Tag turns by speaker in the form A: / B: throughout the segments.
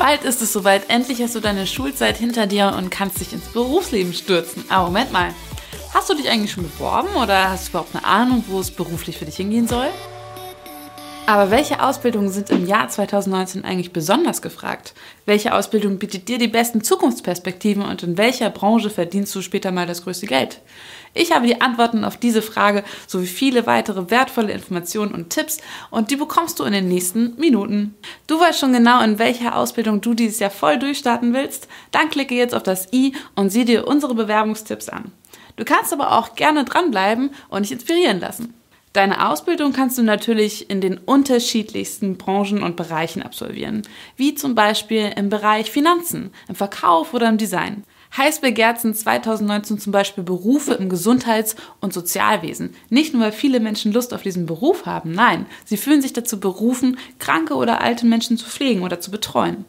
A: Bald ist es soweit, endlich hast du deine Schulzeit hinter dir und kannst dich ins Berufsleben stürzen. Aber Moment mal, hast du dich eigentlich schon beworben oder hast du überhaupt eine Ahnung, wo es beruflich für dich hingehen soll? Aber welche Ausbildungen sind im Jahr 2019 eigentlich besonders gefragt? Welche Ausbildung bietet dir die besten Zukunftsperspektiven und in welcher Branche verdienst du später mal das größte Geld? Ich habe die Antworten auf diese Frage sowie viele weitere wertvolle Informationen und Tipps und die bekommst du in den nächsten Minuten. Du weißt schon genau, in welcher Ausbildung du dieses Jahr voll durchstarten willst? Dann klicke jetzt auf das i und sieh dir unsere Bewerbungstipps an. Du kannst aber auch gerne dranbleiben und dich inspirieren lassen. Deine Ausbildung kannst du natürlich in den unterschiedlichsten Branchen und Bereichen absolvieren, wie zum Beispiel im Bereich Finanzen, im Verkauf oder im Design. Heiß begehrt sind 2019 zum Beispiel Berufe im Gesundheits- und Sozialwesen. Nicht nur, weil viele Menschen Lust auf diesen Beruf haben, nein, sie fühlen sich dazu berufen, kranke oder alte Menschen zu pflegen oder zu betreuen.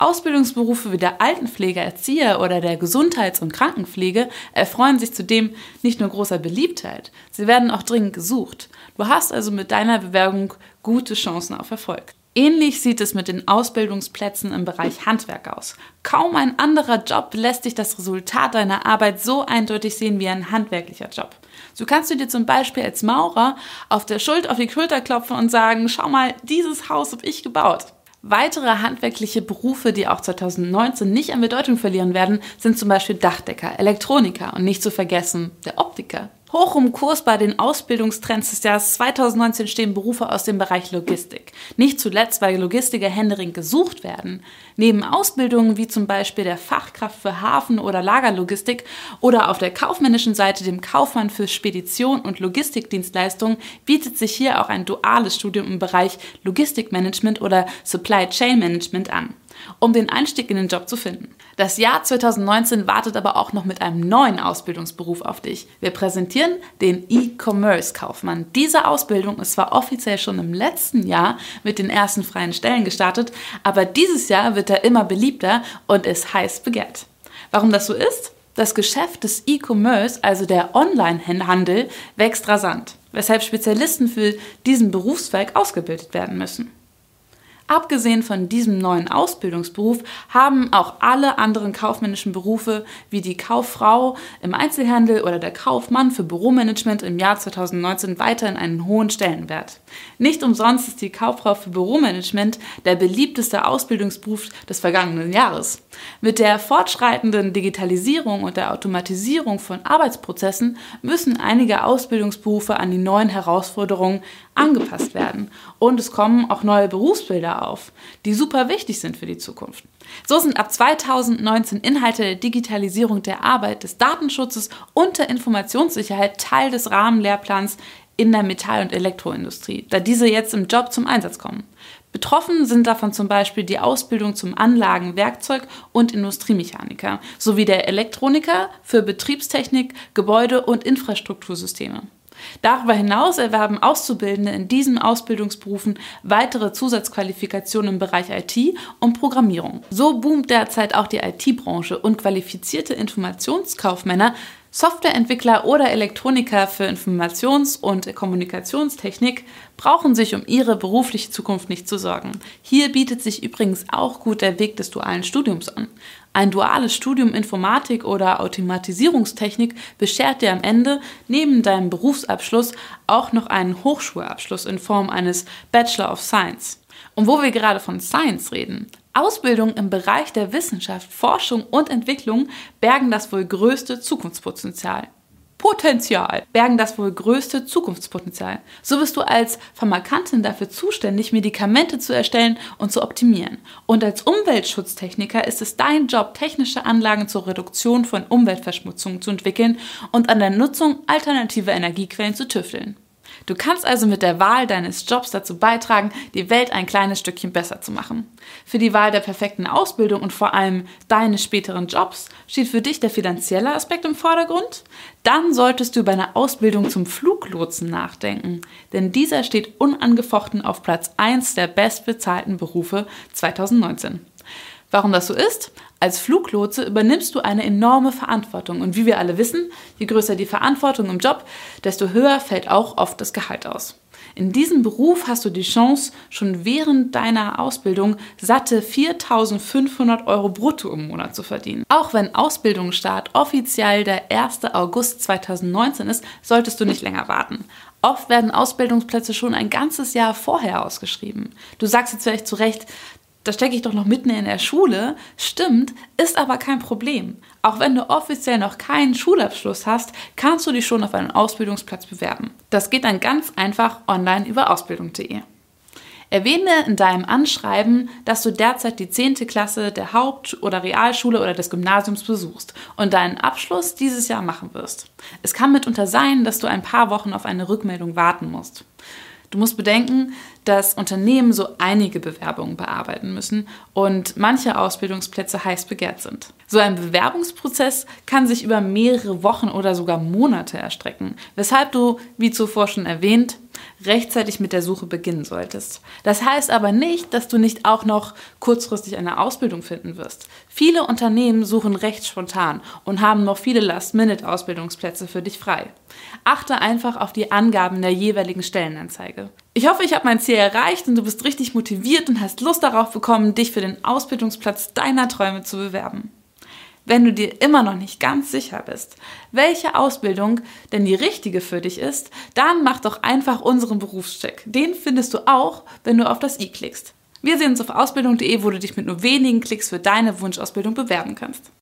A: Ausbildungsberufe wie der Altenpfleger, Erzieher oder der Gesundheits- und Krankenpflege erfreuen sich zudem nicht nur großer Beliebtheit, sie werden auch dringend gesucht. Du hast also mit deiner Bewerbung gute Chancen auf Erfolg. Ähnlich sieht es mit den Ausbildungsplätzen im Bereich Handwerk aus. Kaum ein anderer Job lässt dich das Resultat deiner Arbeit so eindeutig sehen wie ein handwerklicher Job. So kannst du dir zum Beispiel als Maurer auf der Schuld auf die Schulter klopfen und sagen, schau mal, dieses Haus habe ich gebaut. Weitere handwerkliche Berufe, die auch 2019 nicht an Bedeutung verlieren werden, sind zum Beispiel Dachdecker, Elektroniker und nicht zu vergessen der Optiker. Hoch im Kurs bei den Ausbildungstrends des Jahres 2019 stehen Berufe aus dem Bereich Logistik. Nicht zuletzt, weil Logistiker händeringend gesucht werden. Neben Ausbildungen wie zum Beispiel der Fachkraft für Hafen- oder Lagerlogistik oder auf der kaufmännischen Seite dem Kaufmann für Spedition und Logistikdienstleistungen bietet sich hier auch ein duales Studium im Bereich Logistikmanagement oder Supply Chain Management an um den Einstieg in den Job zu finden. Das Jahr 2019 wartet aber auch noch mit einem neuen Ausbildungsberuf auf dich. Wir präsentieren den E-Commerce-Kaufmann. Diese Ausbildung ist zwar offiziell schon im letzten Jahr mit den ersten freien Stellen gestartet, aber dieses Jahr wird er immer beliebter und ist heiß begehrt. Warum das so ist? Das Geschäft des E-Commerce, also der Online-Handel, wächst rasant, weshalb Spezialisten für diesen Berufszweig ausgebildet werden müssen. Abgesehen von diesem neuen Ausbildungsberuf haben auch alle anderen kaufmännischen Berufe wie die Kauffrau im Einzelhandel oder der Kaufmann für Büromanagement im Jahr 2019 weiterhin einen hohen Stellenwert. Nicht umsonst ist die Kauffrau für Büromanagement der beliebteste Ausbildungsberuf des vergangenen Jahres. Mit der fortschreitenden Digitalisierung und der Automatisierung von Arbeitsprozessen müssen einige Ausbildungsberufe an die neuen Herausforderungen angepasst werden. Und es kommen auch neue Berufsbilder auf, die super wichtig sind für die Zukunft. So sind ab 2019 Inhalte der Digitalisierung der Arbeit, des Datenschutzes und der Informationssicherheit Teil des Rahmenlehrplans in der Metall- und Elektroindustrie, da diese jetzt im Job zum Einsatz kommen. Betroffen sind davon zum Beispiel die Ausbildung zum Anlagen-, Werkzeug- und Industriemechaniker sowie der Elektroniker für Betriebstechnik, Gebäude- und Infrastruktursysteme. Darüber hinaus erwerben Auszubildende in diesen Ausbildungsberufen weitere Zusatzqualifikationen im Bereich IT und Programmierung. So boomt derzeit auch die IT-Branche und qualifizierte Informationskaufmänner Softwareentwickler oder Elektroniker für Informations- und Kommunikationstechnik brauchen sich um ihre berufliche Zukunft nicht zu sorgen. Hier bietet sich übrigens auch gut der Weg des dualen Studiums an. Ein duales Studium Informatik oder Automatisierungstechnik beschert dir am Ende neben deinem Berufsabschluss auch noch einen Hochschulabschluss in Form eines Bachelor of Science. Und wo wir gerade von Science reden, Ausbildung im Bereich der Wissenschaft, Forschung und Entwicklung bergen das wohl größte Zukunftspotenzial. Potenzial bergen das wohl größte Zukunftspotenzial. So bist du als Pharmakantin dafür zuständig, Medikamente zu erstellen und zu optimieren. Und als Umweltschutztechniker ist es dein Job, technische Anlagen zur Reduktion von Umweltverschmutzung zu entwickeln und an der Nutzung alternativer Energiequellen zu tüfteln. Du kannst also mit der Wahl deines Jobs dazu beitragen, die Welt ein kleines Stückchen besser zu machen. Für die Wahl der perfekten Ausbildung und vor allem deines späteren Jobs steht für dich der finanzielle Aspekt im Vordergrund? Dann solltest du über eine Ausbildung zum Fluglotsen nachdenken, denn dieser steht unangefochten auf Platz 1 der bestbezahlten Berufe 2019. Warum das so ist? Als Fluglotse übernimmst du eine enorme Verantwortung und wie wir alle wissen, je größer die Verantwortung im Job, desto höher fällt auch oft das Gehalt aus. In diesem Beruf hast du die Chance, schon während deiner Ausbildung satte 4.500 Euro brutto im Monat zu verdienen. Auch wenn Ausbildungsstart offiziell der 1. August 2019 ist, solltest du nicht länger warten. Oft werden Ausbildungsplätze schon ein ganzes Jahr vorher ausgeschrieben. Du sagst jetzt vielleicht zu Recht, da stecke ich doch noch mitten in der Schule. Stimmt, ist aber kein Problem. Auch wenn du offiziell noch keinen Schulabschluss hast, kannst du dich schon auf einen Ausbildungsplatz bewerben. Das geht dann ganz einfach online über ausbildung.de. Erwähne in deinem Anschreiben, dass du derzeit die 10. Klasse der Haupt- oder Realschule oder des Gymnasiums besuchst und deinen Abschluss dieses Jahr machen wirst. Es kann mitunter sein, dass du ein paar Wochen auf eine Rückmeldung warten musst. Du musst bedenken, dass Unternehmen so einige Bewerbungen bearbeiten müssen und manche Ausbildungsplätze heiß begehrt sind. So ein Bewerbungsprozess kann sich über mehrere Wochen oder sogar Monate erstrecken, weshalb du, wie zuvor schon erwähnt, rechtzeitig mit der Suche beginnen solltest. Das heißt aber nicht, dass du nicht auch noch kurzfristig eine Ausbildung finden wirst. Viele Unternehmen suchen recht spontan und haben noch viele Last-Minute-Ausbildungsplätze für dich frei. Achte einfach auf die Angaben der jeweiligen Stellenanzeige. Ich hoffe, ich habe mein Ziel erreicht und du bist richtig motiviert und hast Lust darauf bekommen, dich für den Ausbildungsplatz deiner Träume zu bewerben. Wenn du dir immer noch nicht ganz sicher bist, welche Ausbildung denn die richtige für dich ist, dann mach doch einfach unseren Berufscheck. Den findest du auch, wenn du auf das i klickst. Wir sehen uns auf ausbildung.de, wo du dich mit nur wenigen Klicks für deine Wunschausbildung bewerben kannst.